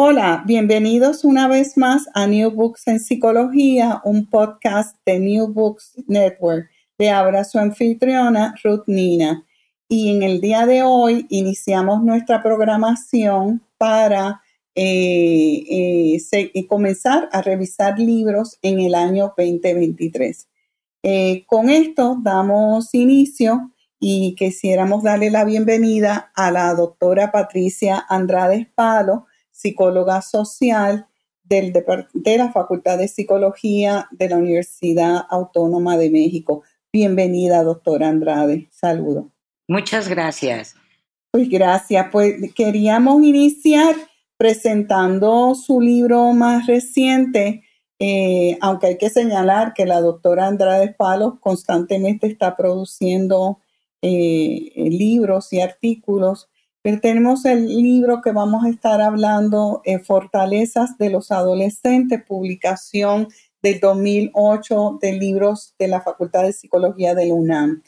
Hola, bienvenidos una vez más a New Books en Psicología, un podcast de New Books Network. Le habla su anfitriona Ruth Nina. Y en el día de hoy iniciamos nuestra programación para eh, eh, comenzar a revisar libros en el año 2023. Eh, con esto damos inicio y quisiéramos darle la bienvenida a la doctora Patricia Andrade Palo, psicóloga social del, de la Facultad de Psicología de la Universidad Autónoma de México. Bienvenida, doctora Andrade. Saludo. Muchas gracias. Pues gracias. Pues queríamos iniciar presentando su libro más reciente, eh, aunque hay que señalar que la doctora Andrade Palos constantemente está produciendo eh, libros y artículos tenemos el libro que vamos a estar hablando, eh, Fortalezas de los Adolescentes, publicación del 2008 de libros de la Facultad de Psicología de la UNAM.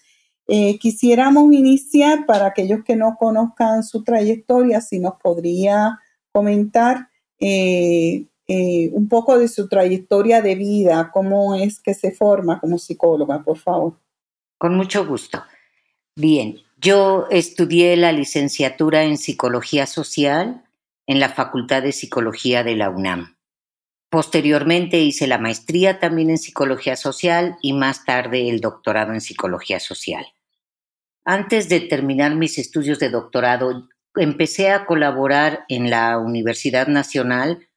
Eh, quisiéramos iniciar para aquellos que no conozcan su trayectoria, si nos podría comentar eh, un poco de su trayectoria de vida, cómo es que se forma como psicóloga, por favor. Con mucho gusto. Bien, yo estudié la licenciatura en Psicología Social en la Facultad de Psicología de la UNAM. Posteriormente hice la maestría también en Psicología Social y más tarde el doctorado en Psicología Social. Antes de terminar mis estudios de doctorado, empecé a colaborar en la Universidad Nacional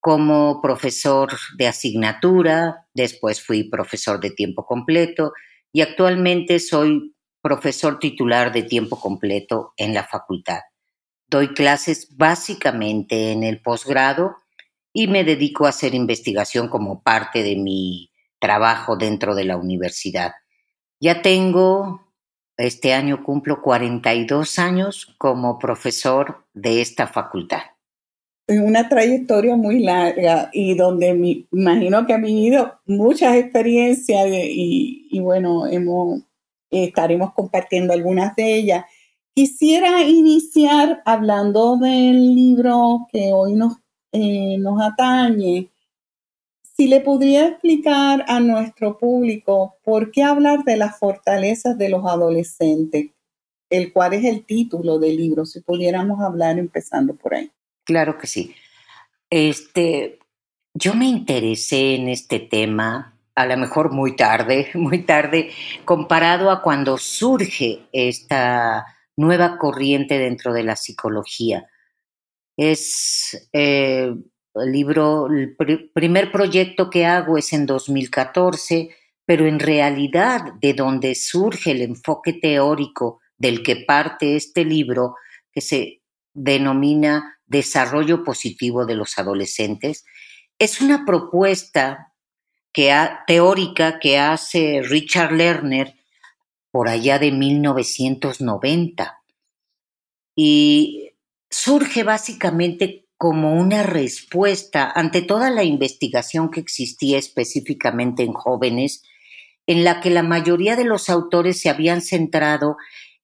como profesor de asignatura, después fui profesor de tiempo completo y actualmente soy profesor titular de tiempo completo en la facultad. Doy clases básicamente en el posgrado y me dedico a hacer investigación como parte de mi trabajo dentro de la universidad. Ya tengo, este año cumplo 42 años como profesor de esta facultad. Una trayectoria muy larga y donde me imagino que ha vivido muchas experiencias y, y bueno, hemos estaremos compartiendo algunas de ellas. Quisiera iniciar hablando del libro que hoy nos, eh, nos atañe. Si le pudiera explicar a nuestro público por qué hablar de las fortalezas de los adolescentes, el cual es el título del libro, si pudiéramos hablar empezando por ahí. Claro que sí. Este, yo me interesé en este tema a lo mejor muy tarde, muy tarde, comparado a cuando surge esta nueva corriente dentro de la psicología. Es eh, el libro, el primer proyecto que hago es en 2014, pero en realidad de donde surge el enfoque teórico del que parte este libro, que se denomina Desarrollo Positivo de los Adolescentes, es una propuesta teórica que hace Richard Lerner por allá de 1990. y surge básicamente como una respuesta ante toda la investigación que existía específicamente en jóvenes, en la que la mayoría de los autores se habían centrado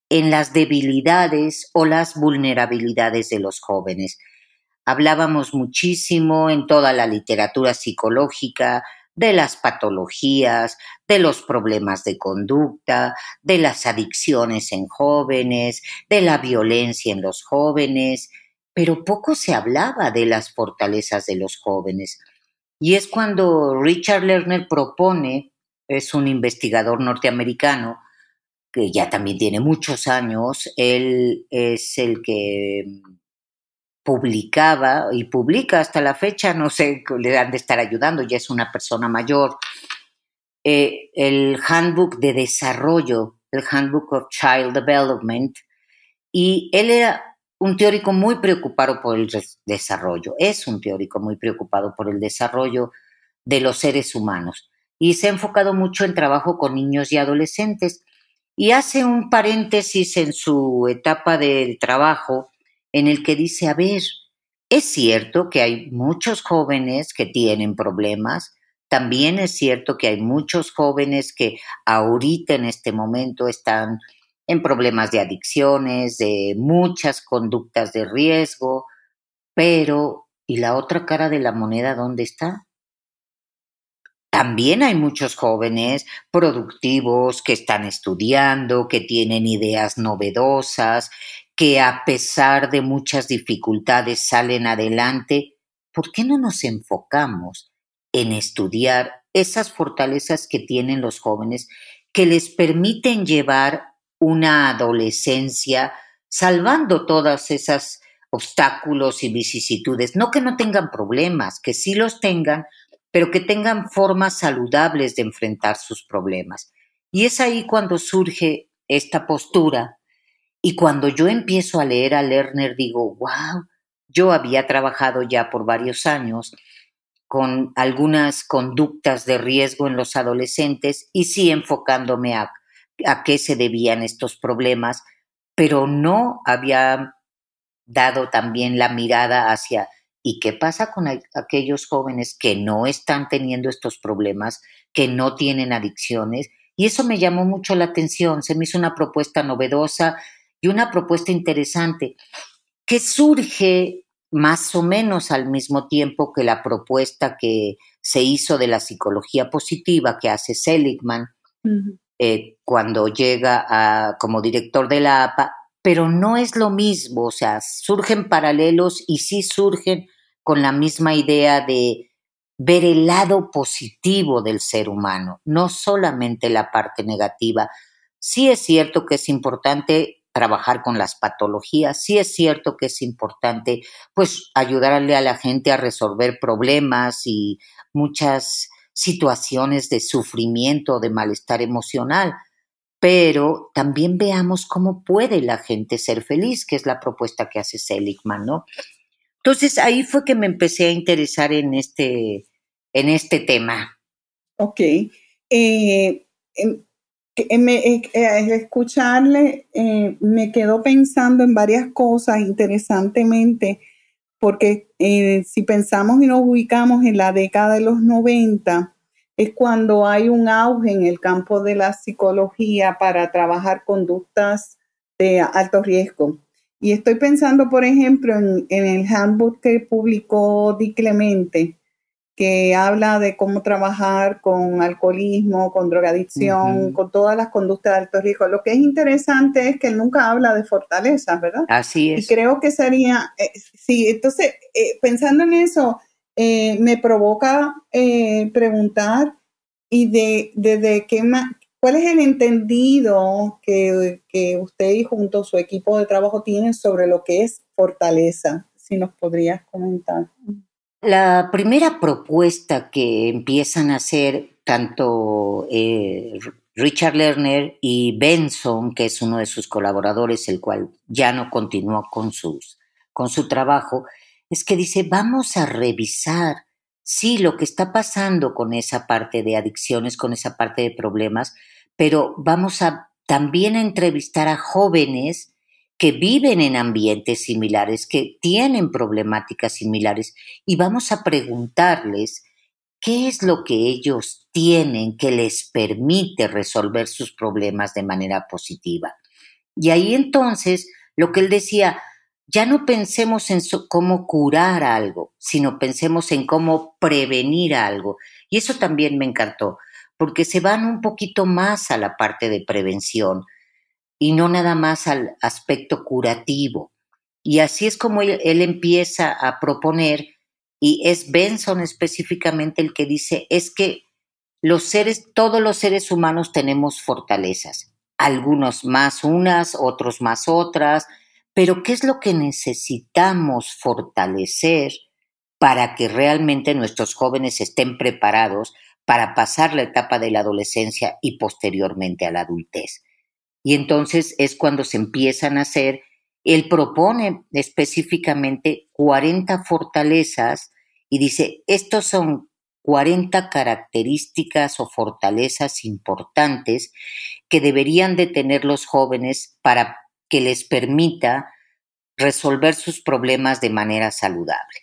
en las debilidades o las vulnerabilidades de los jóvenes. Hablábamos muchísimo en toda la literatura psicológica de las patologías, de los problemas de conducta, de las adicciones en jóvenes, de la violencia en los jóvenes, pero poco se hablaba de las fortalezas de los jóvenes. Y es cuando Richard Lerner propone, es un investigador norteamericano, que ya también tiene muchos años, él es el que publicaba y publica hasta la fecha, no sé, le han de estar ayudando, ya es una persona mayor, eh, el Handbook de Desarrollo, el Handbook of Child Development, y él era un teórico muy preocupado por el desarrollo, es un teórico muy preocupado por el desarrollo de los seres humanos y se ha enfocado mucho en trabajo con niños y adolescentes y hace un paréntesis en su etapa de trabajo en el que dice, a ver, es cierto que hay muchos jóvenes que tienen problemas, también es cierto que hay muchos jóvenes que ahorita en este momento están en problemas de adicciones, de muchas conductas de riesgo, pero ¿y la otra cara de la moneda dónde está? También hay muchos jóvenes productivos que están estudiando, que tienen ideas novedosas, que a pesar de muchas dificultades salen adelante. ¿Por qué no nos enfocamos en estudiar esas fortalezas que tienen los jóvenes que les permiten llevar una adolescencia salvando todas esas obstáculos y vicisitudes. No que no tengan problemas, que sí los tengan, pero que tengan formas saludables de enfrentar sus problemas. Y es ahí cuando surge esta postura y cuando yo empiezo a leer a Lerner digo, wow, yo había trabajado ya por varios años con algunas conductas de riesgo en los adolescentes y sí enfocándome a a qué se debían estos problemas, pero no había dado también la mirada hacia ¿y qué pasa con aquellos jóvenes que no están teniendo estos problemas, que no tienen adicciones? Y eso me llamó mucho la atención, se me hizo una propuesta novedosa y una propuesta interesante. Que surge más o menos al mismo tiempo que la propuesta que se hizo de la psicología positiva que hace Seligman, eh, cuando llega a, como director de la APA, pero no es lo mismo, o sea, surgen paralelos y sí surgen con la misma idea de ver el lado positivo del ser humano, no solamente la parte negativa. Sí es cierto que es importante trabajar con las patologías, sí es cierto que es importante pues ayudarle a la gente a resolver problemas y muchas situaciones de sufrimiento de malestar emocional, pero también veamos cómo puede la gente ser feliz, que es la propuesta que hace Seligman, ¿no? Entonces ahí fue que me empecé a interesar en este, en este tema. Ok. Eh, em, eh, eh, escucharle me quedo pensando en varias cosas interesantemente porque eh, si pensamos y nos ubicamos en la década de los 90, es cuando hay un auge en el campo de la psicología para trabajar conductas de alto riesgo. Y estoy pensando, por ejemplo, en, en el handbook que publicó Di Clemente, que habla de cómo trabajar con alcoholismo, con drogadicción, con todas las conductas de alto riesgo. Lo que es interesante es que él nunca habla de fortalezas, ¿verdad? Así es. Y creo que sería, eh, sí, entonces, eh, pensando en eso, eh, me provoca preguntar y de, de, qué más, ¿cuál es el entendido que, que usted y junto a su equipo de trabajo tienen sobre lo que es fortaleza? Si nos podrías comentar. La primera propuesta que empiezan a hacer tanto eh, Richard Lerner y Benson, que es uno de sus colaboradores, el cual ya no continuó con, sus, con su trabajo, es que dice, vamos a revisar, sí, lo que está pasando con esa parte de adicciones, con esa parte de problemas, pero vamos a también a entrevistar a jóvenes que viven en ambientes similares, que tienen problemáticas similares, y vamos a preguntarles qué es lo que ellos tienen que les permite resolver sus problemas de manera positiva. Y ahí entonces, lo que él decía, ya no pensemos en cómo curar algo, sino pensemos en cómo prevenir algo. Y eso también me encantó, porque se van un poquito más a la parte de prevención y no nada más al aspecto curativo. Y así es como él, empieza a proponer, y es Benson específicamente el que dice, es que los seres, todos los seres humanos tenemos fortalezas, algunos más unas, otros más otras, pero ¿qué es lo que necesitamos fortalecer para que realmente nuestros jóvenes estén preparados para pasar la etapa de la adolescencia y posteriormente a la adultez? Y entonces es cuando se empiezan a hacer, él propone específicamente 40 fortalezas y dice, estos son 40 características o fortalezas importantes que deberían de tener los jóvenes para que les permita resolver sus problemas de manera saludable.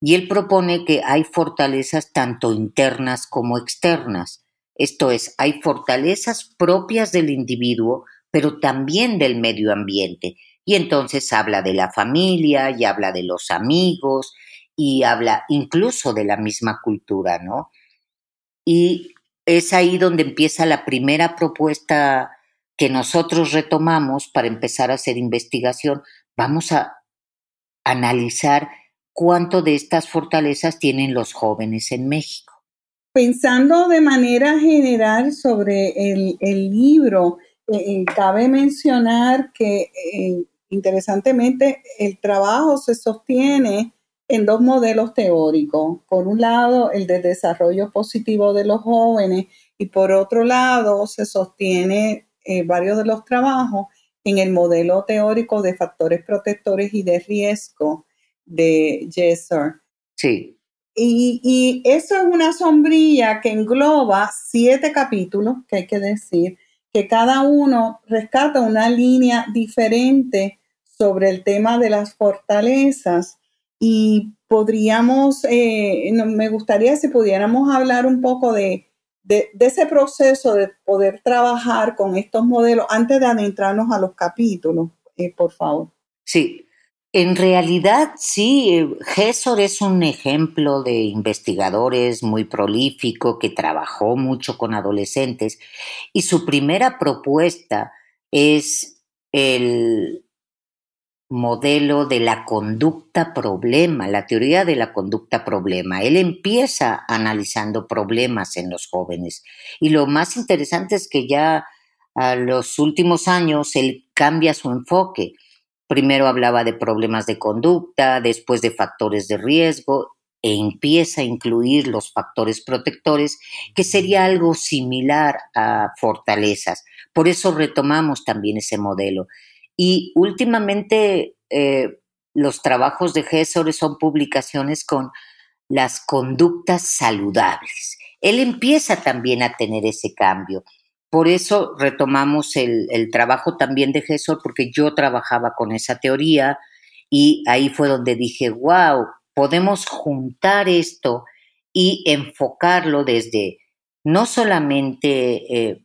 Y él propone que hay fortalezas tanto internas como externas. Esto es, hay fortalezas propias del individuo, pero también del medio ambiente. Y entonces habla de la familia y habla de los amigos y habla incluso de la misma cultura, ¿no? Y es ahí donde empieza la primera propuesta que nosotros retomamos para empezar a hacer investigación. Vamos a analizar cuánto de estas fortalezas tienen los jóvenes en México. Pensando de manera general sobre el, libro, eh, eh, cabe mencionar que eh, interesantemente el trabajo se sostiene en dos modelos teóricos. Por un lado, el de desarrollo positivo de los jóvenes y por otro lado, se sostiene varios de los trabajos en el modelo teórico de factores protectores y de riesgo de Jesser. Sí. Y, eso es una sombrilla que engloba siete capítulos, que hay que decir, que cada uno rescata una línea diferente sobre el tema de las fortalezas y podríamos, eh, me gustaría si pudiéramos hablar un poco de, ese proceso de poder trabajar con estos modelos antes de adentrarnos a los capítulos, eh, por favor. Sí, en realidad, sí, Gesor es un ejemplo de investigadores muy prolífico que trabajó mucho con adolescentes y su primera propuesta es el modelo de la conducta problema, la teoría de la conducta problema. Él empieza analizando problemas en los jóvenes y lo más interesante es que ya a los últimos años él cambia su enfoque Primero hablaba de problemas de conducta, después de factores de riesgo e empieza a incluir los factores protectores, que sería algo similar a fortalezas. Por eso retomamos también ese modelo. Y últimamente eh, los trabajos de Gesor son publicaciones con las conductas saludables. Él empieza también a tener ese cambio. Por eso retomamos el, trabajo también de Gesor, porque yo trabajaba con esa teoría y ahí fue donde dije, wow, podemos juntar esto y enfocarlo desde no solamente eh,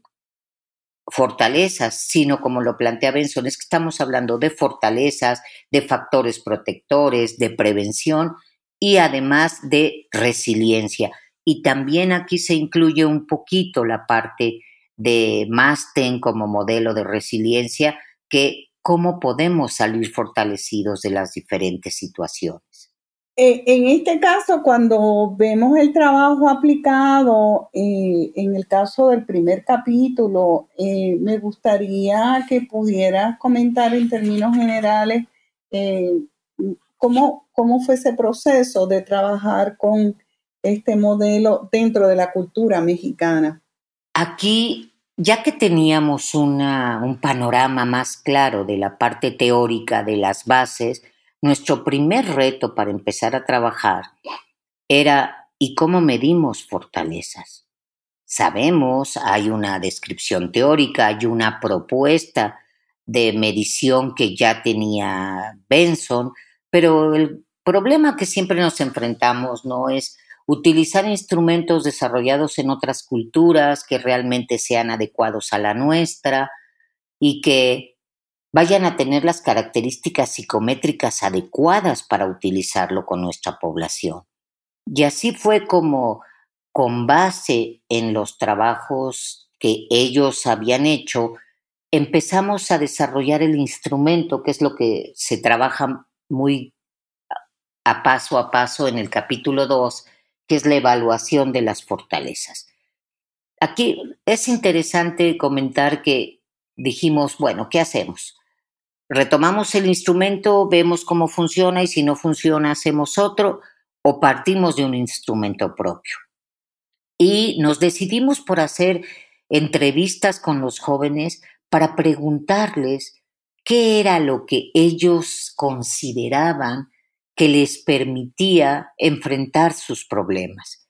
fortalezas, sino como lo plantea Benson, es que estamos hablando de fortalezas, de factores protectores, de prevención y además de resiliencia. Y también aquí se incluye un poquito la parte de Masten como modelo de resiliencia, que cómo podemos salir fortalecidos de las diferentes situaciones. Eh, en este caso, cuando vemos el trabajo aplicado, eh, en el caso del primer capítulo, eh, me gustaría que pudieras comentar en términos generales cómo, cómo fue ese proceso de trabajar con este modelo dentro de la cultura mexicana. Aquí, ya que teníamos un panorama más claro de la parte teórica de las bases, nuestro primer reto para empezar a trabajar era ¿y cómo medimos fortalezas? Sabemos, hay una descripción teórica, hay una propuesta de medición que ya tenía Benson, pero el problema que siempre nos enfrentamos no es utilizar instrumentos desarrollados en otras culturas que realmente sean adecuados a la nuestra y que vayan a tener las características psicométricas adecuadas para utilizarlo con nuestra población. Y así fue como, con base en los trabajos que ellos habían hecho, empezamos a desarrollar el instrumento, que es lo que se trabaja muy a paso a paso en el capítulo 2, que es la evaluación de las fortalezas. Aquí es interesante comentar que dijimos, bueno, ¿qué hacemos? Retomamos el instrumento, vemos cómo funciona y si no funciona hacemos otro o partimos de un instrumento propio. Y nos decidimos por hacer entrevistas con los jóvenes para preguntarles qué era lo que ellos consideraban que les permitía enfrentar sus problemas.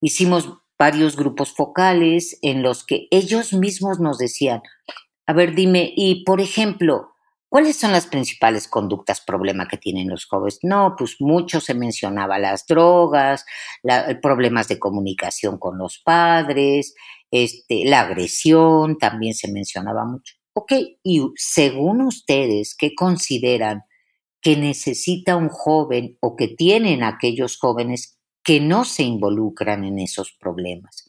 Hicimos varios grupos focales en los que ellos mismos nos decían, a ver, dime, y por ejemplo, ¿cuáles son las principales conductas problema que tienen los jóvenes? No, pues mucho se mencionaba las drogas, problemas de comunicación con los padres, este, la agresión también se mencionaba mucho. Ok, y según ustedes, ¿qué consideran que necesita un joven o que tienen aquellos jóvenes que no se involucran en esos problemas.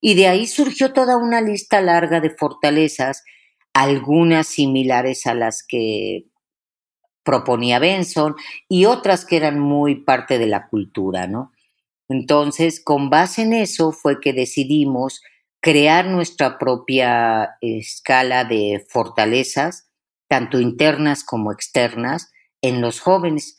Y de ahí surgió toda una lista larga de fortalezas, algunas similares a las que proponía Benson y otras que eran muy parte de la cultura, ¿no? Entonces, con base en eso fue que decidimos crear nuestra propia escala de fortalezas, tanto internas como externas, en los jóvenes.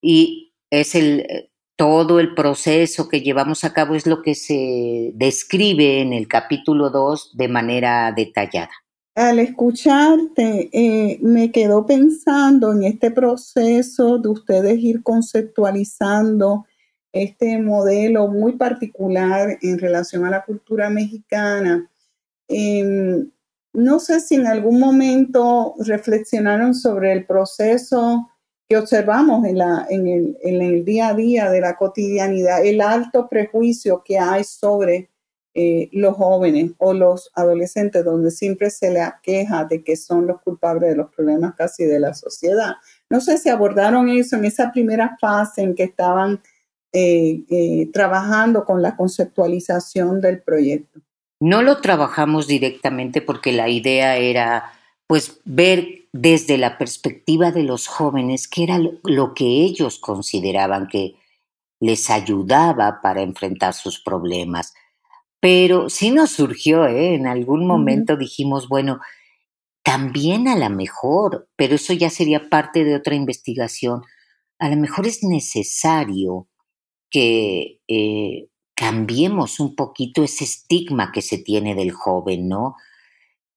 Y es el, eh, todo el proceso que llevamos a cabo es lo que se describe en el capítulo 2 de manera detallada. Al escucharte, eh, me quedo pensando en este proceso de ustedes ir conceptualizando este modelo muy particular en relación a la cultura mexicana. Em, no sé si en algún momento reflexionaron sobre el proceso que observamos en, la, en, el, en el día a día de la cotidianidad, el alto prejuicio que hay sobre eh, los jóvenes o los adolescentes, donde siempre se le queja de que son los culpables de los problemas casi de la sociedad. No sé si abordaron eso en esa primera fase en que estaban eh, eh, trabajando con la conceptualización del proyecto. No lo trabajamos directamente porque la idea era pues ver desde la perspectiva de los jóvenes qué era lo que ellos consideraban que les ayudaba para enfrentar sus problemas. Pero sí nos surgió, ¿eh? en algún momento dijimos, bueno, también a lo mejor, pero eso ya sería parte de otra investigación, a lo mejor es necesario que eh, cambiemos un poquito ese estigma que se tiene del joven, ¿no?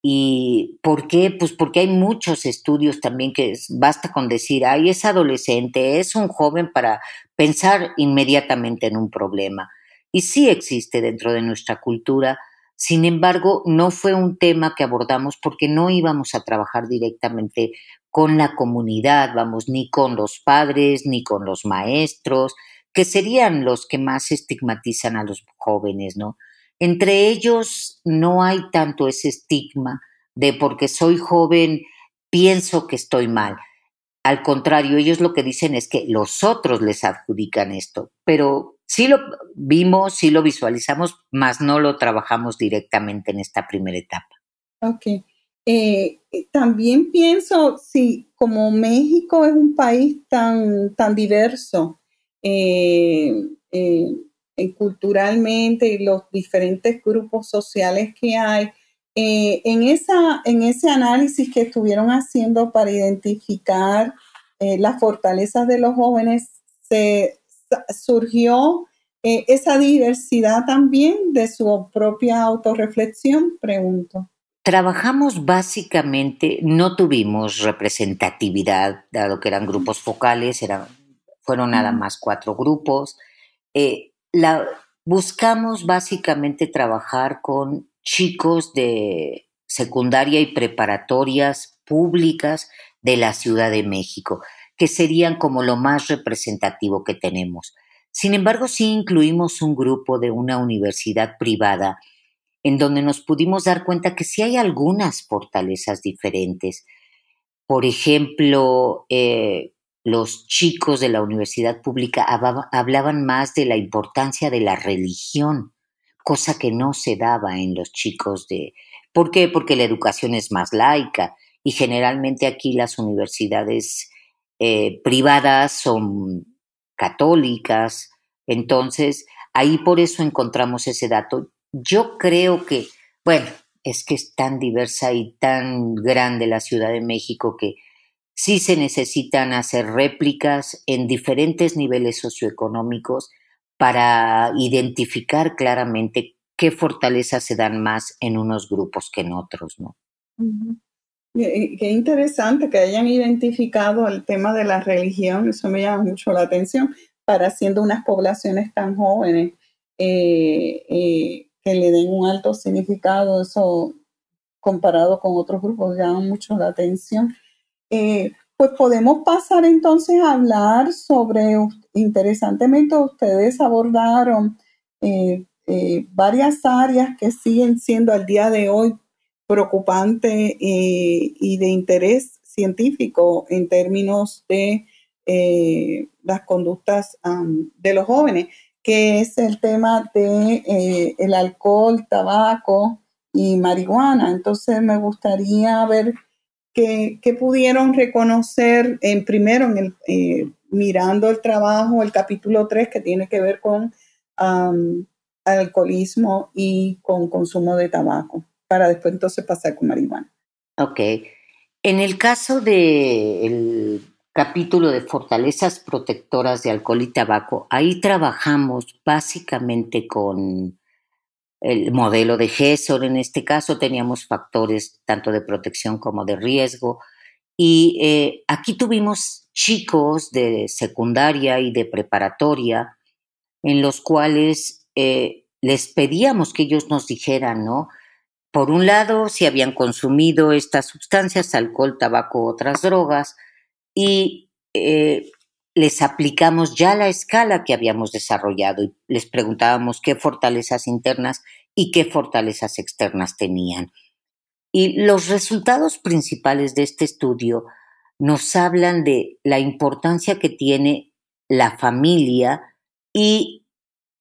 ¿Y por qué? Pues porque hay muchos estudios también que basta con decir, ay, es adolescente, es un joven para pensar inmediatamente en un problema. Y sí existe dentro de nuestra cultura, sin embargo, no fue un tema que abordamos porque no íbamos a trabajar directamente con la comunidad, vamos, ni con los padres, ni con los maestros, que serían los que más estigmatizan a los jóvenes, ¿no? Entre ellos no hay tanto ese estigma de porque soy joven pienso que estoy mal. Al contrario, ellos lo que dicen es que los otros les adjudican esto, pero sí lo vimos, sí lo visualizamos, mas no lo trabajamos directamente en esta primera etapa. Ok. Eh, eh, también pienso, si como México es un país tan, tan diverso, eh, eh, culturalmente y los diferentes grupos sociales que hay. Eh, en, esa, en ese análisis que estuvieron haciendo para identificar las fortalezas de los jóvenes, se surgió esa diversidad también de su propia autorreflexión, pregunto. Trabajamos básicamente, no tuvimos representatividad, dado que eran grupos focales, eran fueron nada más cuatro grupos. Eh, la, buscamos básicamente trabajar con chicos de secundaria y preparatorias públicas de la Ciudad de México, que serían como lo más representativo que tenemos. Sin embargo, sí incluimos un grupo de una universidad privada en donde nos pudimos dar cuenta que sí hay algunas fortalezas diferentes. Por ejemplo, eh, los chicos de la universidad pública hablaban más de la importancia de la religión, cosa que no se daba en los chicos de... ¿Por qué? Porque la educación es más laica y generalmente aquí las universidades eh, privadas son católicas, entonces ahí por eso encontramos ese dato. Yo creo que, bueno, es que es tan diversa y tan grande la Ciudad de México que sí se necesitan hacer réplicas en diferentes niveles socioeconómicos para identificar claramente qué fortalezas se dan más en unos grupos que en otros, ¿no? Qué interesante que hayan identificado el tema de la religión, eso me llama mucho la atención, para siendo unas poblaciones tan jóvenes, eh, eh, que le den un alto significado, eso comparado con otros grupos llama mucho la atención. Eh, pues podemos pasar entonces a hablar sobre, interesantemente ustedes abordaron varias áreas que siguen siendo al día de hoy preocupante eh, y de interés científico en términos de eh, las conductas de los jóvenes, que es el tema de eh, el alcohol, tabaco y marihuana. Entonces me gustaría ver qué, pudieron reconocer en primero en el, mirando el trabajo, el capítulo 3 que tiene que ver con alcoholismo y con consumo de tabaco para después entonces pasar con marihuana. Ok. En el caso del capítulo de fortalezas protectoras de alcohol y tabaco, ahí trabajamos básicamente con el modelo de GESOR. En este caso teníamos factores tanto de protección como de riesgo. Y eh, aquí tuvimos chicos de secundaria y de preparatoria en los cuales eh, les pedíamos que ellos nos dijeran, ¿no? Por un lado, si habían consumido estas sustancias, alcohol, tabaco, otras drogas, y eh, les aplicamos ya la escala que habíamos desarrollado y les preguntábamos qué fortalezas internas y qué fortalezas externas tenían. Y los resultados principales de este estudio nos hablan de la importancia que tiene la familia y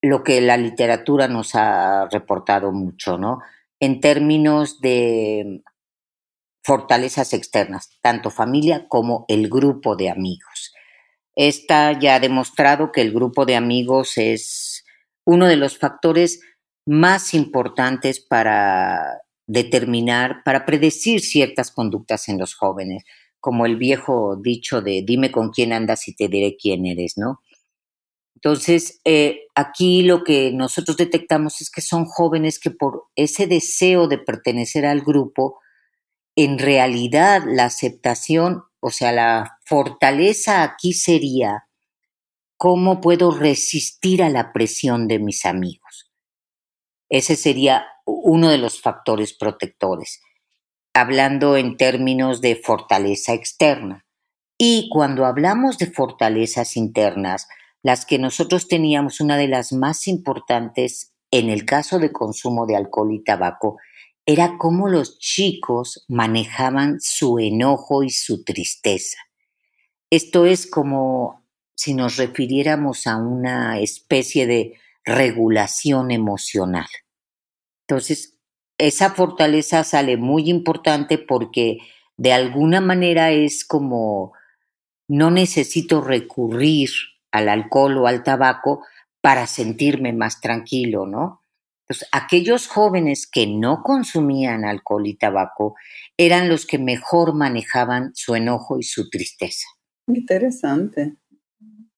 lo que la literatura nos ha reportado mucho, ¿no? en términos de fortalezas externas, tanto familia como el grupo de amigos. Esta ya demostrado que el grupo de amigos es uno de los factores más importantes para determinar, para predecir ciertas conductas en los jóvenes, como el viejo dicho de dime con quién andas y te diré quién eres, ¿no? Entonces, eh, aquí lo que nosotros detectamos es que son jóvenes que por ese deseo de pertenecer al grupo, en realidad la aceptación, o sea, la fortaleza aquí sería cómo puedo resistir a la presión de mis amigos. Ese sería uno de los factores protectores, hablando en términos de fortaleza externa. Y cuando hablamos de fortalezas internas, las que nosotros teníamos, una de las más importantes en el caso de consumo de alcohol y tabaco, era cómo los chicos manejaban su enojo y su tristeza. Esto es como si nos refiriéramos a una especie de regulación emocional. Entonces, esa fortaleza sale muy importante porque de alguna manera es como no necesito recurrir al alcohol o al tabaco para sentirme más tranquilo, ¿no? Entonces, aquellos jóvenes que no consumían alcohol y tabaco eran los que mejor manejaban su enojo y su tristeza. Interesante,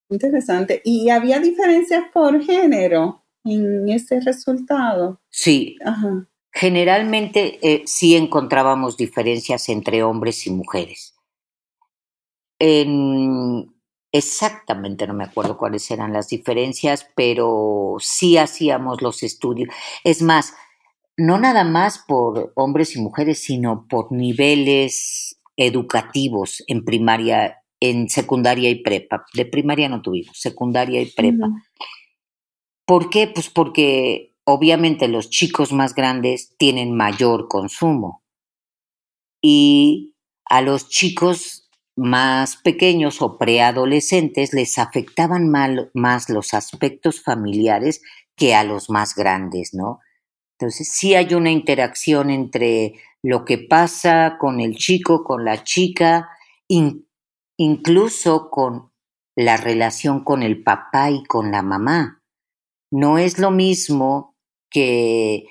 interesante. ¿Y había diferencias por género en ese resultado? Sí. Generalmente eh, sí encontrábamos diferencias entre hombres y mujeres. En Exactamente, no me acuerdo cuáles eran las diferencias, pero sí hacíamos los estudios. Es más, no nada más por hombres y mujeres, sino por niveles educativos en primaria, en secundaria y prepa. De primaria no tuvimos, secundaria y prepa. ¿Por qué? Pues porque obviamente los chicos más grandes tienen mayor consumo y a los chicos más pequeños o preadolescentes les afectaban más los aspectos familiares que a los más grandes, ¿no? Entonces sí hay una interacción entre lo que pasa con el chico, con la chica, incluso con la relación con el papá y con la mamá. No es lo mismo que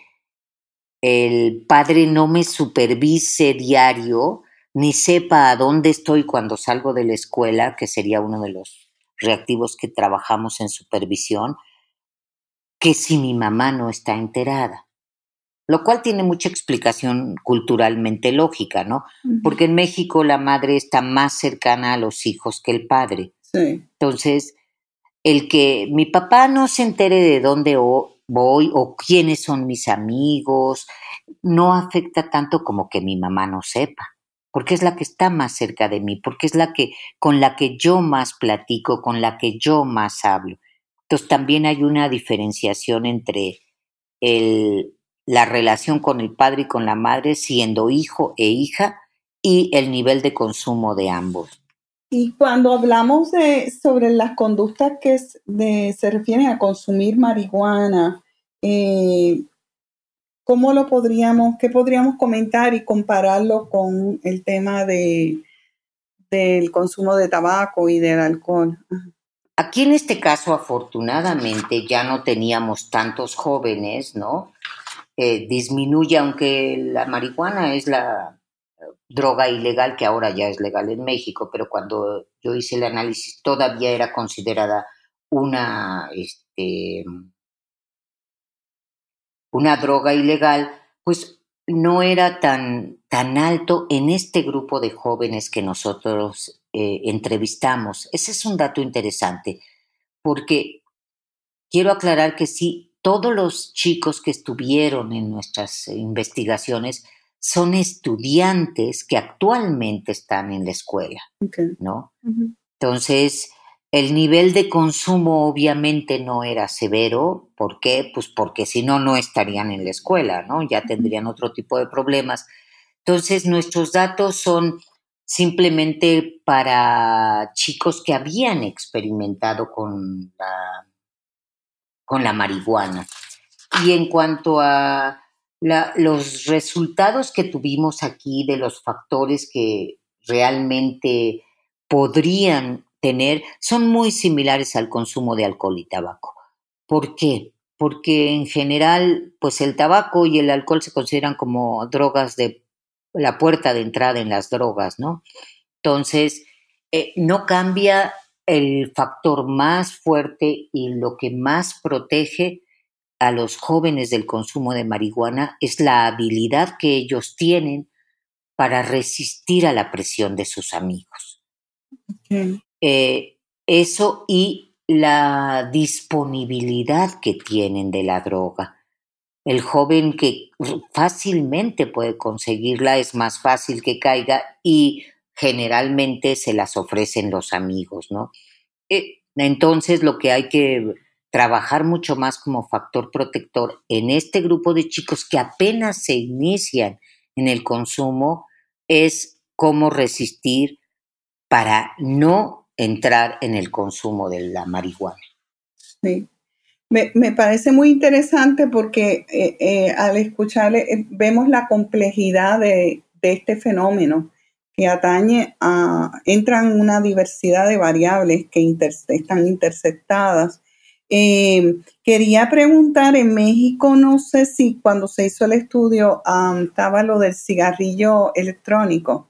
el padre no me supervise diario ni sepa a dónde estoy cuando salgo de la escuela, que sería uno de los reactivos que trabajamos en supervisión, que si mi mamá no está enterada. Lo cual tiene mucha explicación culturalmente lógica, ¿no? Porque en México la madre está más cercana a los hijos que el padre. Sí. Entonces, el que mi papá no se entere de dónde voy o quiénes son mis amigos, no afecta tanto como que mi mamá no sepa, porque es la que está más cerca de mí, porque es la que con la que yo más platico, con la que yo más hablo. Entonces también hay una diferenciación entre el, la relación con el padre y con la madre siendo hijo e hija y el nivel de consumo de ambos. Y cuando hablamos de, sobre las conductas que se refieren a consumir marihuana, eh, ¿cómo lo podríamos, qué podríamos comentar y compararlo con el tema de, del consumo de tabaco y del alcohol? Aquí en este caso, afortunadamente, ya no teníamos tantos jóvenes, ¿no? Eh, disminuye, aunque la marihuana es la eh, droga ilegal que ahora ya es legal en México, pero cuando yo hice el análisis todavía era considerada una, este, una droga ilegal, pues no era tan, tan alto en este grupo de jóvenes que nosotros eh, entrevistamos. Ese es un dato interesante, porque quiero aclarar que sí, todos los chicos que estuvieron en nuestras investigaciones son estudiantes que actualmente están en la escuela, ¿no? Entonces, el nivel de consumo obviamente no era severo. ¿Por qué? Pues porque si no, no estarían en la escuela, ¿no? Ya tendrían otro tipo de problemas. Entonces, nuestros datos son simplemente para chicos que habían experimentado con la, con la marihuana. Y en cuanto a los resultados que tuvimos aquí de los factores que realmente podrían tener, son muy similares al consumo de alcohol y tabaco. ¿Por qué? Porque en general, pues el tabaco y el alcohol se consideran como drogas de la puerta de entrada en las drogas, ¿no? Entonces, eh, no cambia el factor más fuerte y lo que más protege a los jóvenes del consumo de marihuana es la habilidad que ellos tienen para resistir a la presión de sus amigos. Eh, eso y la disponibilidad que tienen de la droga el joven que fácilmente puede conseguirla es más fácil que caiga y generalmente se las ofrecen los amigos, ¿no? Eh, entonces lo que hay que trabajar mucho más como factor protector en este grupo de chicos que apenas se inician en el consumo es cómo resistir para no entrar en el consumo de la marihuana. Sí. Me, parece muy interesante porque eh, eh, al escucharle eh, vemos la complejidad de, este fenómeno que atañe a, entran una diversidad de variables que están interceptadas. quería preguntar, en México no sé si cuando se hizo el estudio estaba lo del cigarrillo electrónico.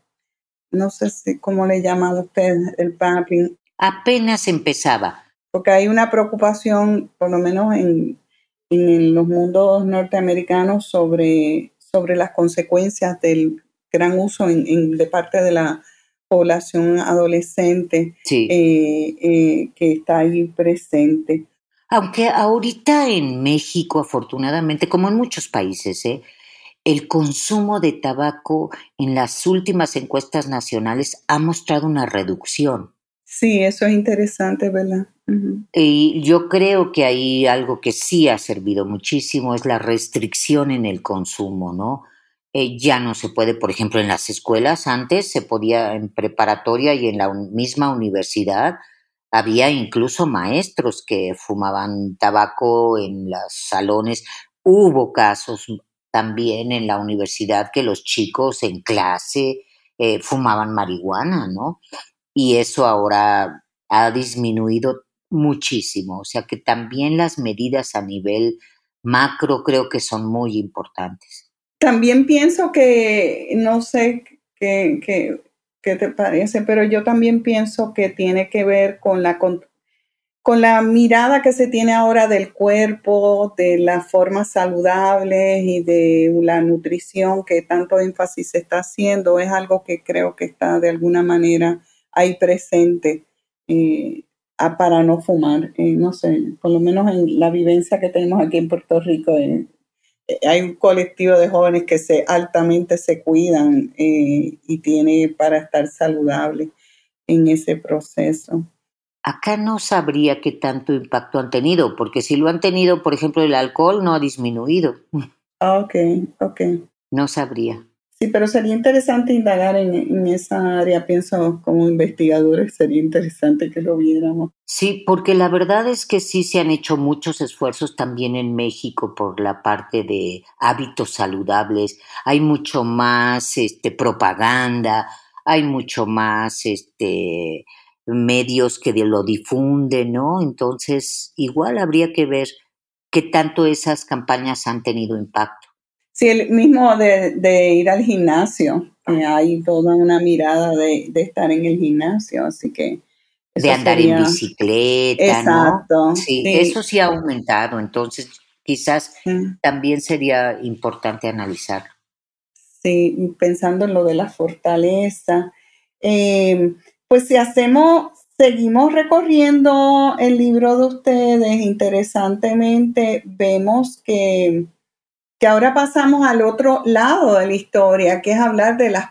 No sé si cómo le llaman ustedes el vaping. Apenas empezaba porque hay una preocupación, por lo menos en, los mundos norteamericanos, sobre, sobre las consecuencias del gran uso de parte de la población adolescente eh, eh, que está ahí presente. Aunque ahorita en México, afortunadamente, como en muchos países, ¿eh? el consumo de tabaco en las últimas encuestas nacionales ha mostrado una reducción. Sí, eso es interesante, ¿verdad? Y yo creo que hay algo que sí ha servido muchísimo, es la restricción en el consumo, ¿no? Eh, ya no se puede, por ejemplo, en las escuelas, antes se podía en preparatoria y en la misma universidad, había incluso maestros que fumaban tabaco en los salones. Hubo casos también en la universidad que los chicos en clase eh, fumaban marihuana, ¿no? Y eso ahora ha disminuido muchísimo. O sea que también las medidas a nivel macro creo que son muy importantes. También pienso que, no sé qué, qué, te parece, pero yo también pienso que tiene que ver con la, con, la mirada que se tiene ahora del cuerpo, de las formas saludables y de la nutrición que tanto énfasis se está haciendo. Es algo que creo que está de alguna manera ahí presente. Eh, para no fumar. Eh, no sé, por lo menos en la vivencia que tenemos aquí en Puerto Rico, eh, hay un colectivo de jóvenes que se altamente se cuidan y tiene para estar saludable en ese proceso. Acá no sabría qué tanto impacto han tenido, porque si lo han tenido, por ejemplo, el alcohol no ha disminuido. Ah, ok, ok. No sabría. Sí, pero sería interesante indagar en, esa área, pienso como investigadores, sería interesante que lo viéramos. Sí, porque la verdad es que sí se han hecho muchos esfuerzos también en México por la parte de hábitos saludables. Hay mucho más este, propaganda, hay mucho más este, medios que lo difunden, ¿no? Entonces, igual habría que ver qué tanto esas campañas han tenido impacto. Sí, el mismo de, ir al gimnasio, hay toda una mirada de, estar en el gimnasio, así que... De andar en bicicleta, Exacto, Sí, eso sí ha aumentado, entonces quizás también sería importante analizar. Sí, pensando en lo de la fortaleza. Eh, pues si hacemos, seguimos recorriendo el libro de ustedes, interesantemente vemos que que ahora pasamos al otro lado de la historia, que es hablar de las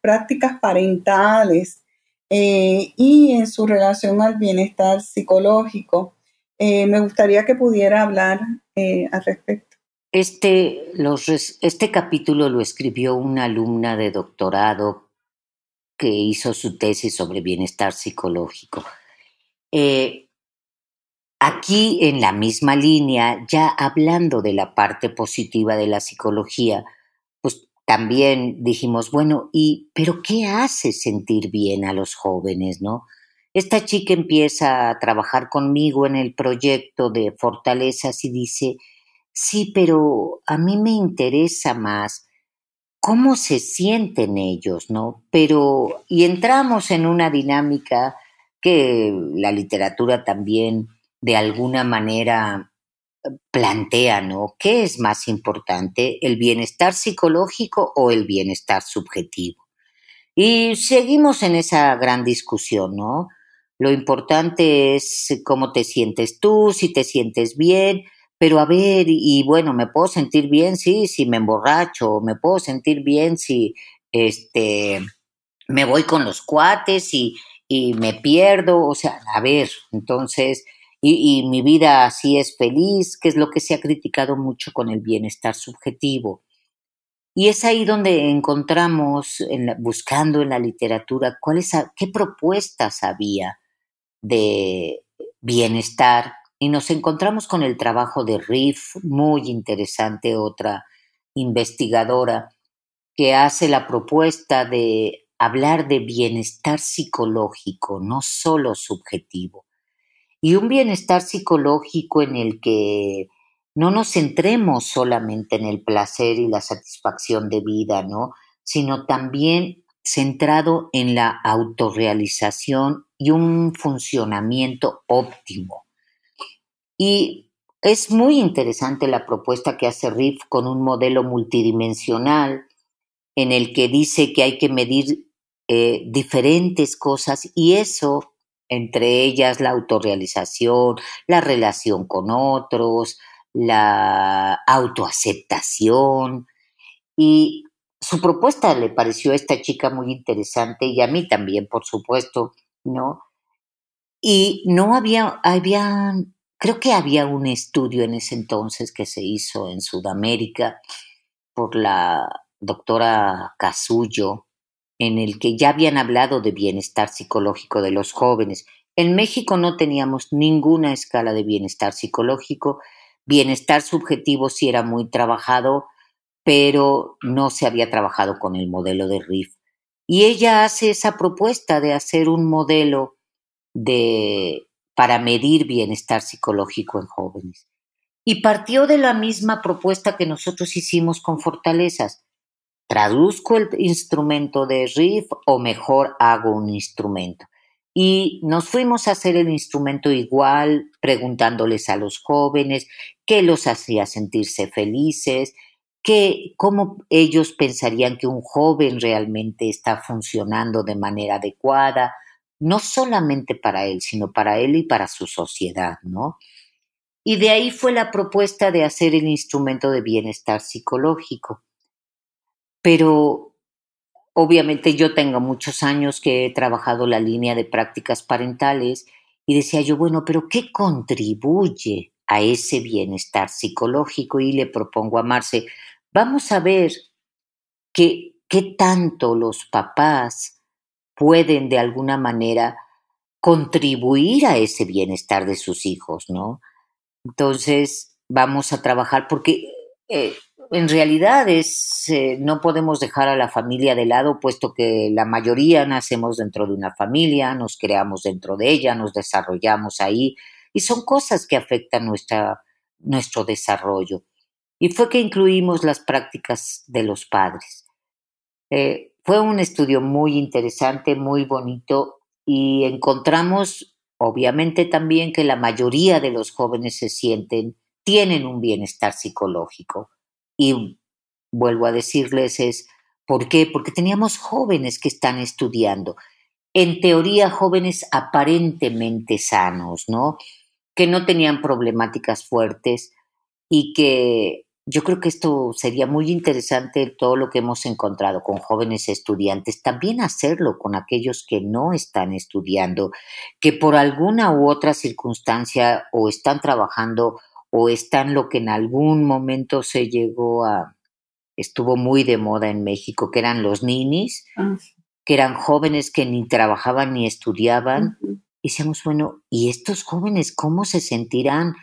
prácticas parentales eh, y en su relación al bienestar psicológico. Eh, me gustaría que pudiera hablar eh, al respecto. Este, este capítulo lo escribió una alumna de doctorado que hizo su tesis sobre bienestar psicológico. Aquí, en la misma línea, ya hablando de la parte positiva de la psicología, pues también dijimos, bueno, ¿y pero qué hace sentir bien a los jóvenes, no? Esta chica empieza a trabajar conmigo en el proyecto de fortalezas y dice, sí, pero a mí me interesa más cómo se sienten ellos, ¿no? Pero, y entramos en una dinámica que la literatura también de alguna manera plantea, ¿no? ¿Qué es más importante, el bienestar psicológico o el bienestar subjetivo? Y seguimos en esa gran discusión, ¿no? Lo importante es cómo te sientes tú, si te sientes bien, pero a ver, y bueno, me puedo sentir bien, sí, si me emborracho, me puedo sentir bien si este me voy con los cuates y, y me pierdo, o sea, a ver, entonces y, mi vida así es feliz, que es lo que se ha criticado mucho con el bienestar subjetivo. Y es ahí donde encontramos, en buscando en la literatura, cuáles, qué propuestas había de bienestar. Y nos encontramos con el trabajo de Riff, muy interesante, otra investigadora, que hace la propuesta de hablar de bienestar psicológico, no solo subjetivo y un bienestar psicológico en el que no nos centremos solamente en el placer y la satisfacción de vida, ¿no? Sino también centrado en la autorrealización y un funcionamiento óptimo. Y es muy interesante la propuesta que hace Riff con un modelo multidimensional en el que dice que hay que medir eh, diferentes cosas y eso entre ellas la autorrealización, la relación con otros, la autoaceptación. Y su propuesta le pareció a esta chica muy interesante y a mí también, por supuesto, ¿no? Y no había, había, creo que había un estudio en ese entonces que se hizo en Sudamérica por la doctora Casullo, en el que ya habían hablado de bienestar psicológico de los jóvenes. En México no teníamos ninguna escala de bienestar psicológico, bienestar subjetivo sí era muy trabajado, pero no se había trabajado con el modelo de RIF. Y ella hace esa propuesta de hacer un modelo de, para medir bienestar psicológico en jóvenes. Y partió de la misma propuesta que nosotros hicimos con Fortalezas. ¿Traduzco el instrumento de RIF o mejor hago un instrumento? Y nos fuimos a hacer el instrumento igual, preguntándoles a los jóvenes qué los hacía sentirse felices, que, cómo ellos pensarían que un joven realmente está funcionando de manera adecuada, no solamente para él, sino para él y para su sociedad, ¿no? Y de ahí fue la propuesta de hacer el instrumento de bienestar psicológico. Pero obviamente yo tengo muchos años que he trabajado la línea de prácticas parentales y decía yo, bueno, pero ¿qué contribuye a ese bienestar psicológico? Y le propongo a Marce, vamos a ver qué tanto los papás pueden de alguna manera contribuir a ese bienestar de sus hijos, ¿no? Entonces, vamos a trabajar porque eh, en realidad es, eh, no podemos dejar a la familia de lado, puesto que la mayoría nacemos dentro de una familia, nos creamos dentro de ella, nos desarrollamos ahí, y son cosas que afectan nuestra, nuestro desarrollo. Y fue que incluimos las prácticas de los padres. Eh, fue un estudio muy interesante, muy bonito, y encontramos, obviamente, también que la mayoría de los jóvenes se sienten, tienen un bienestar psicológico. Y vuelvo a decirles es, ¿por qué? Porque teníamos jóvenes que están estudiando. En teoría, jóvenes aparentemente sanos, ¿no? Que no tenían problemáticas fuertes y que yo creo que esto sería muy interesante todo lo que hemos encontrado con jóvenes estudiantes, también hacerlo con aquellos que no están estudiando, que por alguna u otra circunstancia o están trabajando o están lo que en algún momento se llegó a, estuvo muy de moda en México, que eran los ninis, ah, que eran jóvenes que ni trabajaban ni estudiaban. Y decíamos, bueno, ¿y estos jóvenes cómo se sentirán?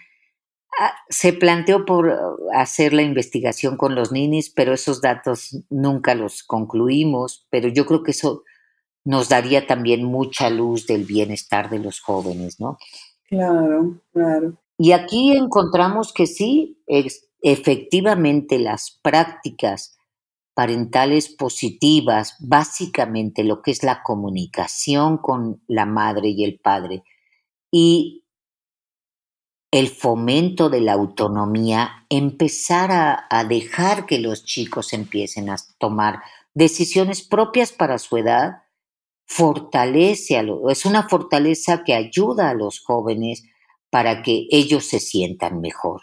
Ah, se planteó por hacer la investigación con los ninis, pero esos datos nunca los concluimos, pero yo creo que eso nos daría también mucha luz del bienestar de los jóvenes, ¿no? Claro, claro. Y aquí encontramos que sí, efectivamente las prácticas parentales positivas, básicamente lo que es la comunicación con la madre y el padre, y el fomento de la autonomía, empezar a, dejar que los chicos empiecen a tomar decisiones propias para su edad, fortalece es una fortaleza que ayuda a los jóvenes para que ellos se sientan mejor.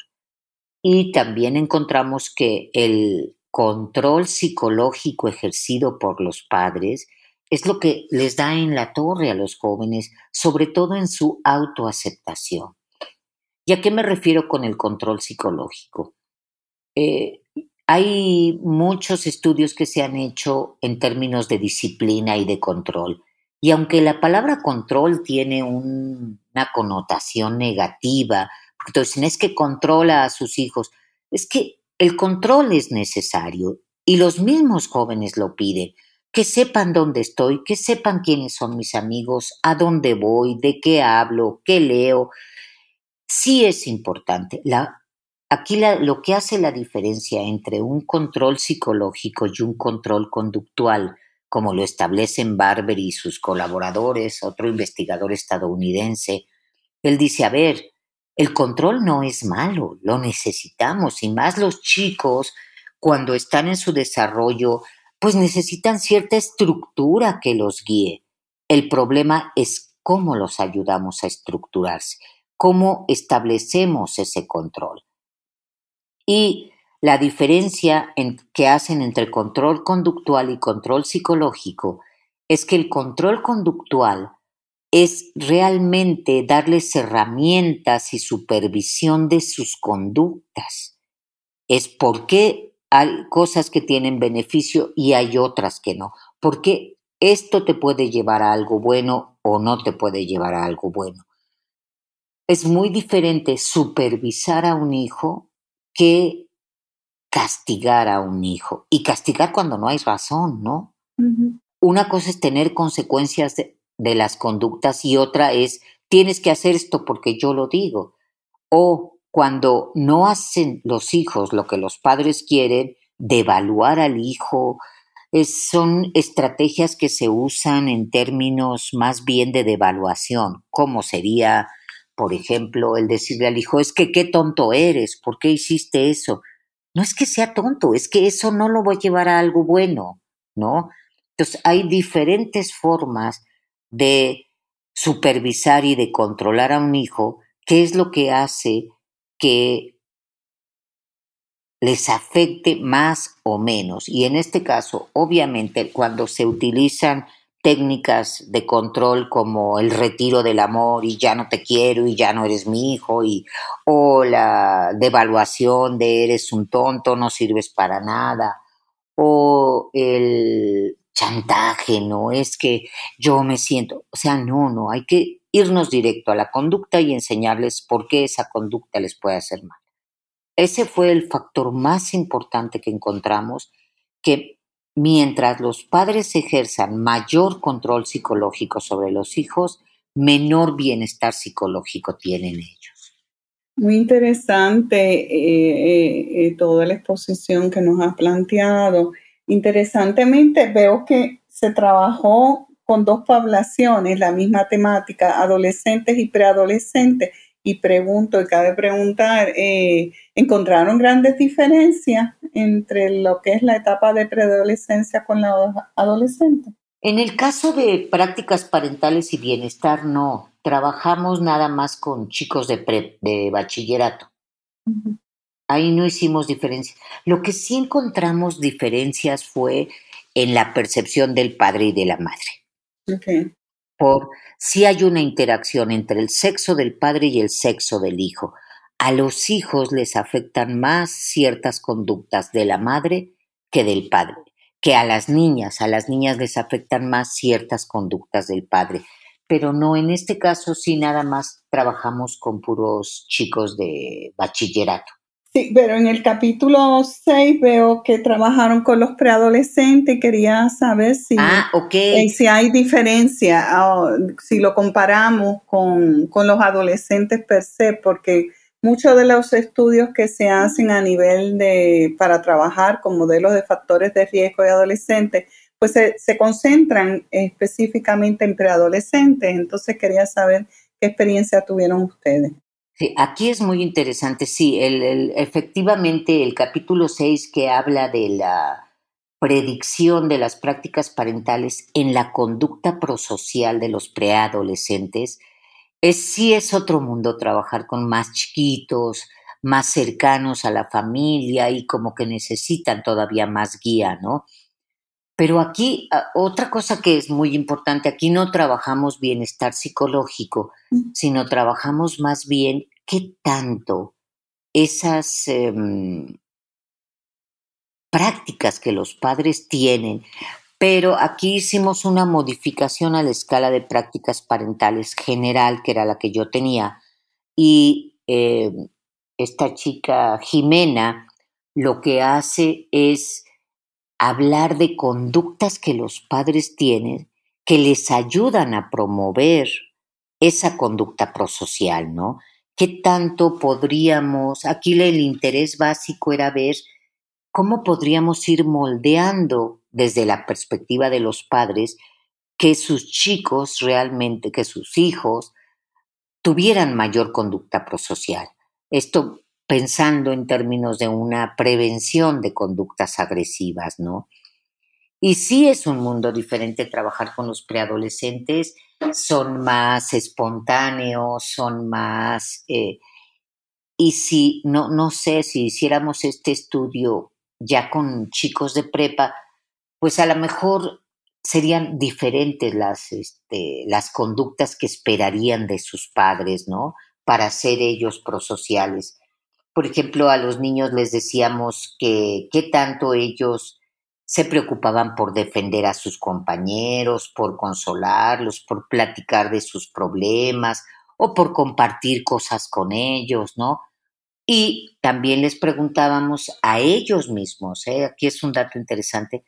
Y también encontramos que el control psicológico ejercido por los padres es lo que les da en la torre a los jóvenes, sobre todo en su autoaceptación. ¿Y a qué me refiero con el control psicológico? Eh, hay muchos estudios que se han hecho en términos de disciplina y de control. Y aunque la palabra control tiene una connotación negativa, porque todos dicen es que controla a sus hijos, es que el control es necesario y los mismos jóvenes lo piden, que sepan dónde estoy, que sepan quiénes son mis amigos, a dónde voy, de qué hablo, qué leo, sí es importante. aquí lo que hace la diferencia entre un control psicológico y un control conductual, como lo establecen Barber y sus colaboradores, otro investigador estadounidense, él dice, a ver, el control no es malo, lo necesitamos, y más los chicos, cuando están en su desarrollo, pues necesitan cierta estructura que los guíe. El problema es cómo los ayudamos a estructurarse, cómo establecemos ese control. Y la diferencia que hacen entre control conductual y control psicológico es que el control conductual es realmente darles herramientas y supervisión de sus conductas. Es por qué hay cosas que tienen beneficio y hay otras que no. Porque esto te puede llevar a algo bueno o no te puede llevar a algo bueno. Es muy diferente supervisar a un hijo que castigar a un hijo. Y castigar cuando no hay razón, ¿no? Una cosa es tener consecuencias de, de las conductas y otra es tienes que hacer esto porque yo lo digo. O cuando no hacen los hijos lo que los padres quieren, devaluar al hijo, son estrategias que se usan en términos más bien de devaluación, como sería, por ejemplo, el decirle al hijo, es que qué tonto eres, ¿por qué hiciste eso? No es que sea tonto, es que eso no lo va a llevar a algo bueno, ¿no? Entonces, hay diferentes formas de supervisar y de controlar a un hijo, qué es lo que hace que les afecte más o menos. Y en este caso, obviamente, cuando se utilizan técnicas de control como el retiro del amor y ya no te quiero y ya no eres mi hijo y o la devaluación de eres un tonto, no sirves para nada o el chantaje, no es que yo me siento, o sea, no, no, hay que irnos directo a la conducta y enseñarles por qué esa conducta les puede hacer mal. Ese fue el factor más importante que encontramos, que mientras los padres ejerzan mayor control psicológico sobre los hijos, menor bienestar psicológico tienen ellos. Muy interesante eh, eh, eh, toda la exposición que nos has planteado. Interesantemente, veo que se trabajó con dos poblaciones, la misma temática, adolescentes y preadolescentes. Y pregunto, y cabe preguntar, eh, ¿encontraron grandes diferencias entre lo que es la etapa de preadolescencia con la adolescente? En el caso de prácticas parentales y bienestar, no. Trabajamos nada más con chicos de, de bachillerato. Ahí no hicimos diferencias. Lo que sí encontramos diferencias fue en la percepción del padre y de la madre. Por si hay una interacción entre el sexo del padre y el sexo del hijo. A los hijos les afectan más ciertas conductas de la madre que del padre, que a las niñas, a las niñas les afectan más ciertas conductas del padre. Pero no, en este caso sí nada más trabajamos con puros chicos de bachillerato. Sí, pero en el capítulo 6 veo que trabajaron con los preadolescentes y quería saber si, ah, eh, si hay diferencia, ah, si lo comparamos con, los adolescentes per se, porque muchos de los estudios que se hacen a nivel de, para trabajar con modelos de factores de riesgo de adolescentes, pues se, concentran específicamente en preadolescentes. Entonces quería saber qué experiencia tuvieron ustedes. Sí, aquí es muy interesante, sí, efectivamente el capítulo 6 que habla de la predicción de las prácticas parentales en la conducta prosocial de los preadolescentes, es, sí es otro mundo trabajar con más chiquitos, más cercanos a la familia y como que necesitan todavía más guía, ¿no? Pero aquí, ah, otra cosa que es muy importante, aquí no trabajamos bienestar psicológico, sino trabajamos más bien qué tanto esas em, prácticas que los padres tienen. Pero aquí hicimos una modificación a la escala de prácticas parentales general, que era la que yo tenía, y em, esta chica Jimena lo que hace es hablar de conductas que los padres tienen que les ayudan a promover esa conducta prosocial, ¿no? ¿Qué tanto podríamos, aquí el interés básico era ver cómo podríamos ir moldeando desde la perspectiva de los padres que sus chicos realmente, que sus hijos tuvieran mayor conducta prosocial. Esto pensando en términos de una prevención de conductas agresivas, ¿no? Y sí es un mundo diferente trabajar con los preadolescentes, son más espontáneos, son más... Eh, y si, no, no sé, si hiciéramos este estudio ya con chicos de prepa, pues a lo mejor serían diferentes las, este, las conductas que esperarían de sus padres, ¿no? Para ser ellos prosociales. Por ejemplo, a los niños les decíamos que qué tanto ellos se preocupaban por defender a sus compañeros, por consolarlos, por platicar de sus problemas o por compartir cosas con ellos, ¿no? Y también les preguntábamos a ellos mismos, ¿eh? aquí es un dato interesante,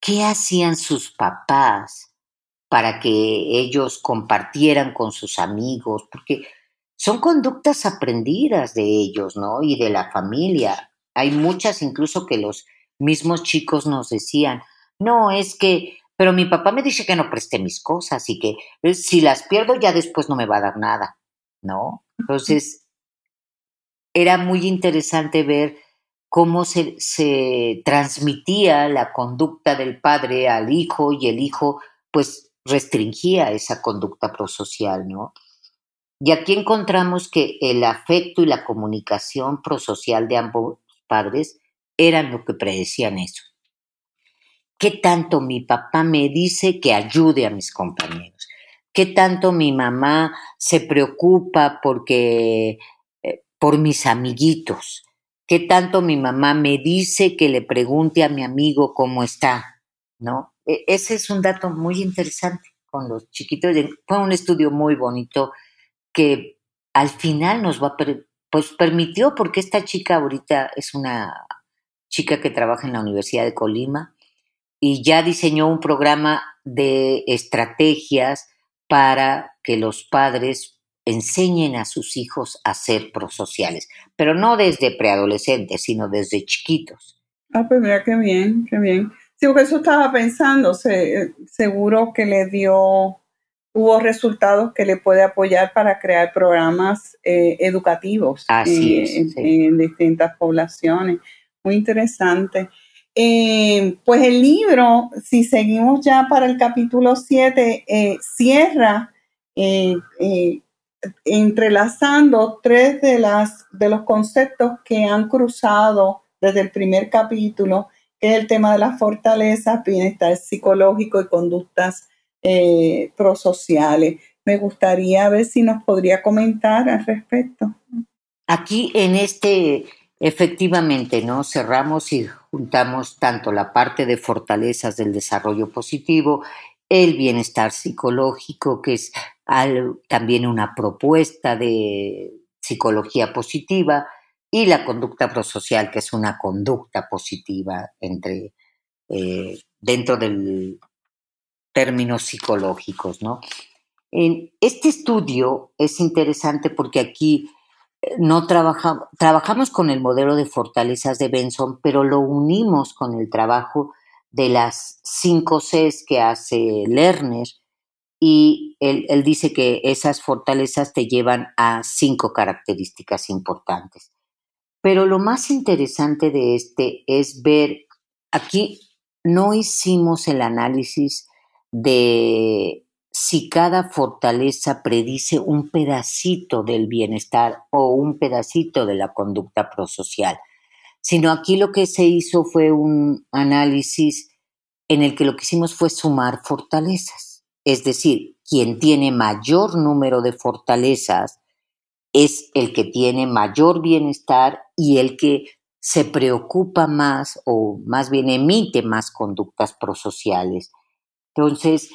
¿qué hacían sus papás para que ellos compartieran con sus amigos? Porque son conductas aprendidas de ellos, ¿no? Y de la familia. Hay muchas incluso que los mismos chicos nos decían, no, es que, pero mi papá me dice que no preste mis cosas y que eh, si las pierdo ya después no me va a dar nada, ¿no? Entonces, era muy interesante ver cómo se, se transmitía la conducta del padre al hijo y el hijo pues restringía esa conducta prosocial, ¿no? Y aquí encontramos que el afecto y la comunicación prosocial de ambos padres eran lo que predecían eso. ¿Qué tanto mi papá me dice que ayude a mis compañeros? ¿Qué tanto mi mamá se preocupa porque por mis amiguitos? ¿Qué tanto mi mamá me dice que le pregunte a mi amigo cómo está? ¿No? E, ese es un dato muy interesante con los chiquitos. Fue un estudio muy bonito que al final nos va pues permitió porque esta chica ahorita es una chica que trabaja en la Universidad de Colima y ya diseñó un programa de estrategias para que los padres enseñen a sus hijos a ser prosociales, pero no desde preadolescentes, sino desde chiquitos. Ah, pues mira qué bien, qué bien. Sí, porque eso estaba pensando, seguro que le dio, hubo resultados que le puede apoyar para crear programas eh, educativos en distintas poblaciones muy interesante. Eh, pues el libro, si seguimos ya para el capítulo 7, eh, cierra eh, entrelazando tres de, las, de los conceptos que han cruzado desde el primer capítulo, que es el tema de las fortalezas, bienestar psicológico y conductas prosociales. Me gustaría ver si nos podría comentar al respecto. Aquí en este Efectivamente, ¿no? Cerramos y juntamos tanto la parte de fortalezas del desarrollo positivo, el bienestar psicológico, que es también una propuesta de psicología positiva, y la conducta prosocial, que es una conducta positiva entre, eh, dentro del términos psicológicos, ¿no? Este estudio es interesante porque aquí no trabajamos, trabajamos con el modelo de fortalezas de Benson, pero lo unimos con el trabajo de las cinco Cs que hace Lerner y él, él, dice que esas fortalezas te llevan a cinco características importantes. Pero lo más interesante de este es ver, aquí no hicimos el análisis de si cada fortaleza predice un pedacito del bienestar o un pedacito de la conducta prosocial, sino aquí lo que se hizo fue un análisis en el que lo que hicimos fue sumar fortalezas. Es decir, quien tiene mayor número de fortalezas es el que tiene mayor bienestar y el que se preocupa más o más bien emite más conductas prosociales. Entonces,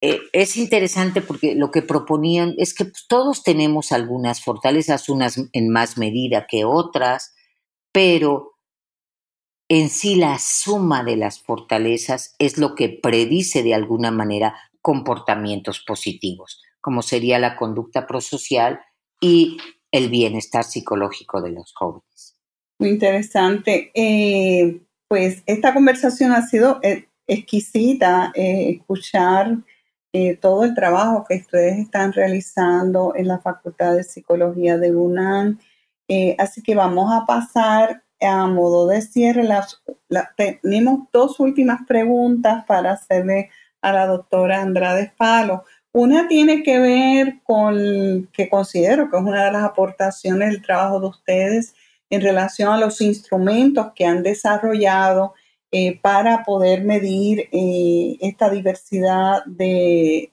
eh, es interesante porque lo que proponían es que pues, todos tenemos algunas fortalezas, unas en más medida que otras, pero en sí la suma de las fortalezas es lo que predice de alguna manera comportamientos positivos, como sería la conducta prosocial y el bienestar psicológico de los jóvenes. Muy interesante. Eh, pues esta conversación ha sido eh, exquisita, escuchar eh, todo el trabajo que ustedes están realizando en la Facultad de Psicología de UNAM. Eh, así que vamos a pasar a modo de cierre, tenemos dos últimas preguntas para hacerle a la doctora Andrade Palo. Una tiene que ver con, que considero que es una de las aportaciones del trabajo de ustedes en relación a los instrumentos que han desarrollado eh, para poder medir eh, esta diversidad de,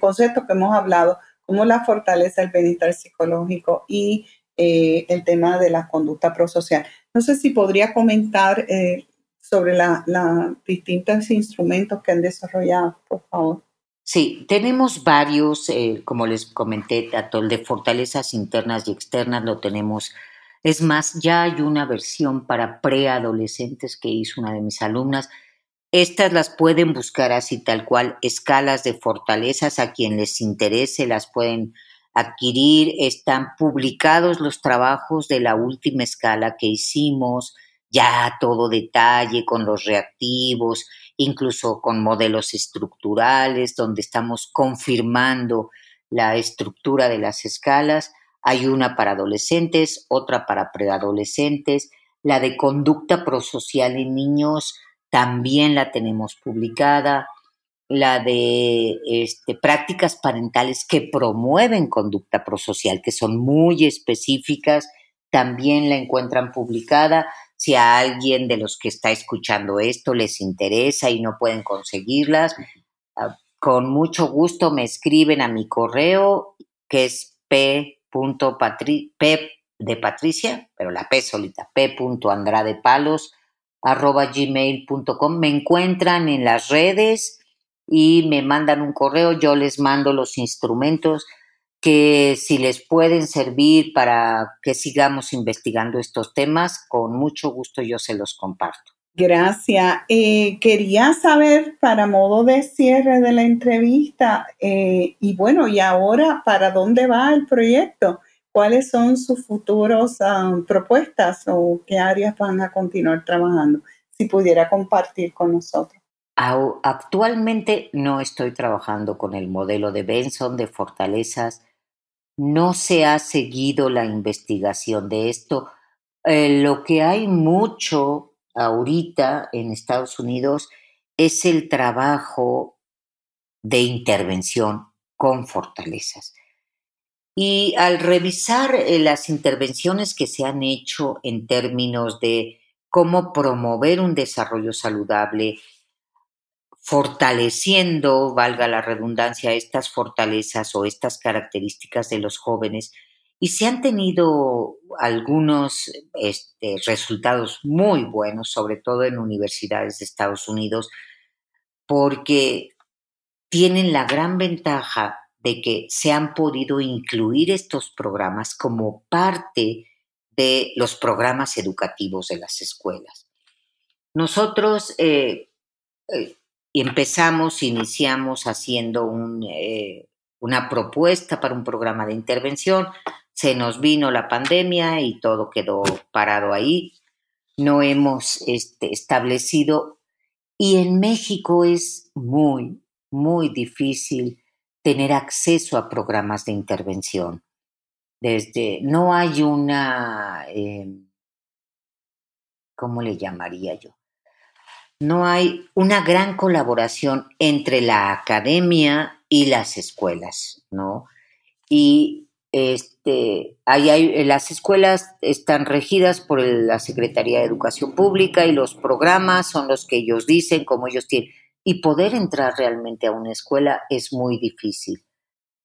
conceptos que hemos hablado, como la fortaleza del bienestar psicológico y eh, el tema de la conducta prosocial. No sé si podría comentar sobre los distintos instrumentos que han desarrollado, por favor. Sí, tenemos varios, como les comenté, de fortalezas internas y externas lo tenemos es más, ya hay una versión para preadolescentes que hizo una de mis alumnas. Estas las pueden buscar así tal cual, escalas de fortalezas, a quien les interese las pueden adquirir. Están publicados los trabajos de la última escala que hicimos, ya todo detalle con los reactivos, incluso con modelos estructurales, donde estamos confirmando la estructura de las escalas. Hay una para adolescentes, otra para preadolescentes. La de conducta prosocial en niños también la tenemos publicada. La de este, prácticas parentales que promueven conducta prosocial, que son muy específicas, también la encuentran publicada. Si a alguien de los que está escuchando esto les interesa y no pueden conseguirlas, ah, con mucho gusto me escriben a mi correo que es p punto P de Patricia, pero la P solita, p. Palos arroba gmail.com. Me encuentran en las redes y me mandan un correo, yo les mando los instrumentos que si les pueden servir para que sigamos investigando estos temas, con mucho gusto yo se los comparto. Gracias. Eh, quería saber, para modo de cierre de la entrevista, eh, y bueno, y ahora, ¿para dónde va el proyecto? ¿Cuáles son sus futuras ah, propuestas o qué áreas van a continuar trabajando? Si pudiera compartir con nosotros. Actualmente no estoy trabajando con el modelo de Benson de fortalezas. No se ha seguido la investigación de esto. Eh, lo que hay mucho ahorita en Estados Unidos es el trabajo de intervención con fortalezas. Y al revisar eh, las intervenciones que se han hecho en términos de cómo promover un desarrollo saludable, fortaleciendo, valga la redundancia, estas fortalezas o estas características de los jóvenes, y se han tenido algunos este, resultados muy buenos, sobre todo en universidades de Estados Unidos, porque tienen la gran ventaja de que se han podido incluir estos programas como parte de los programas educativos de las escuelas. Nosotros eh, eh, empezamos, iniciamos haciendo eh, una propuesta para un programa de intervención se nos vino la pandemia y todo quedó parado ahí. No hemos este, establecido y en México es muy, muy difícil tener acceso a programas de intervención. Desde, no hay una, em, ¿cómo le llamaría yo? No hay una gran colaboración entre la academia y las escuelas, ¿no? Y este, hay, las escuelas están regidas por la Secretaría de Educación Pública y los programas son los que ellos dicen, como ellos tienen. Y poder entrar realmente a una escuela es muy difícil.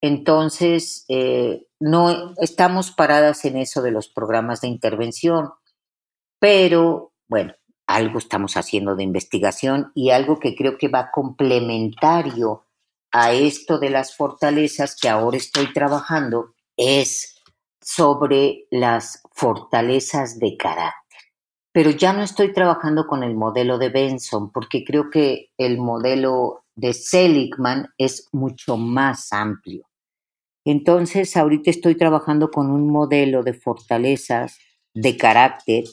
Entonces, eh, no estamos paradas en eso de los programas de intervención, pero bueno, algo estamos haciendo de investigación y algo que creo que va complementario a esto de las fortalezas que ahora estoy trabajando es sobre las fortalezas de carácter. Pero ya no estoy trabajando con el modelo de Benson porque creo que el modelo de Seligman es mucho más amplio. Entonces, ahorita estoy trabajando con un modelo de fortalezas de carácter,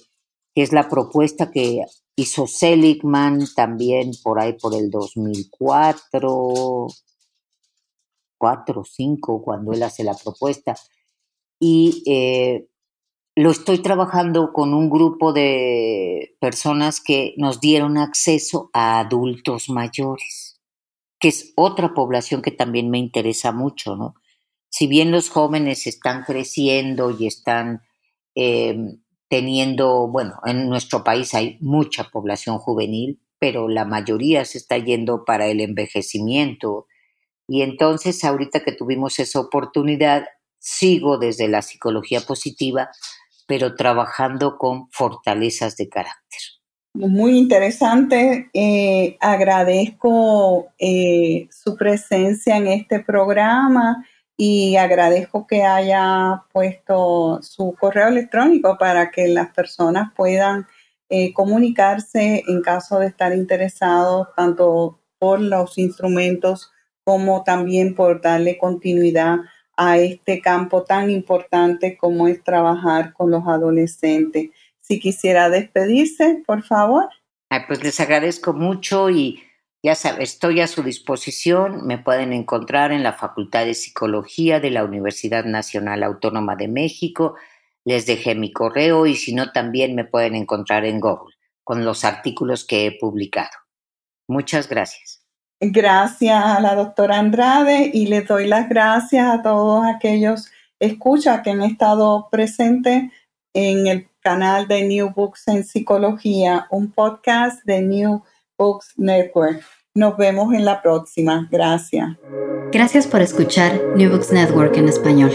que es la propuesta que hizo Seligman también por ahí por el 2004, cuatro o cinco cuando él hace la propuesta. Y eh, lo estoy trabajando con un grupo de personas que nos dieron acceso a adultos mayores, que es otra población que también me interesa mucho, ¿no? Si bien los jóvenes están creciendo y están eh, teniendo, bueno, en nuestro país hay mucha población juvenil, pero la mayoría se está yendo para el envejecimiento. Y entonces, ahorita que tuvimos esa oportunidad, sigo desde la psicología positiva pero trabajando con fortalezas de carácter. Muy interesante. Eh, agradezco eh, su presencia en este programa y agradezco que haya puesto su correo electrónico para que las personas puedan eh, comunicarse en caso de estar interesados tanto por los instrumentos como también por darle continuidad a este campo tan importante como es trabajar con los adolescentes. Si quisiera despedirse, por favor. pues les agradezco mucho y ya sabes, estoy a su disposición. Me pueden encontrar en la Facultad de Psicología de la Universidad Nacional Autónoma de México. Les dejé mi correo y si no, también me pueden encontrar en Google con los artículos que he publicado. Muchas gracias. Gracias a la doctora Andrade y le doy las gracias a todos aquellos escuchas que han estado presentes en el canal de New Books en Psicología, un podcast de New Network. Nos vemos en la próxima. Gracias. Gracias por escuchar New Books Network en español.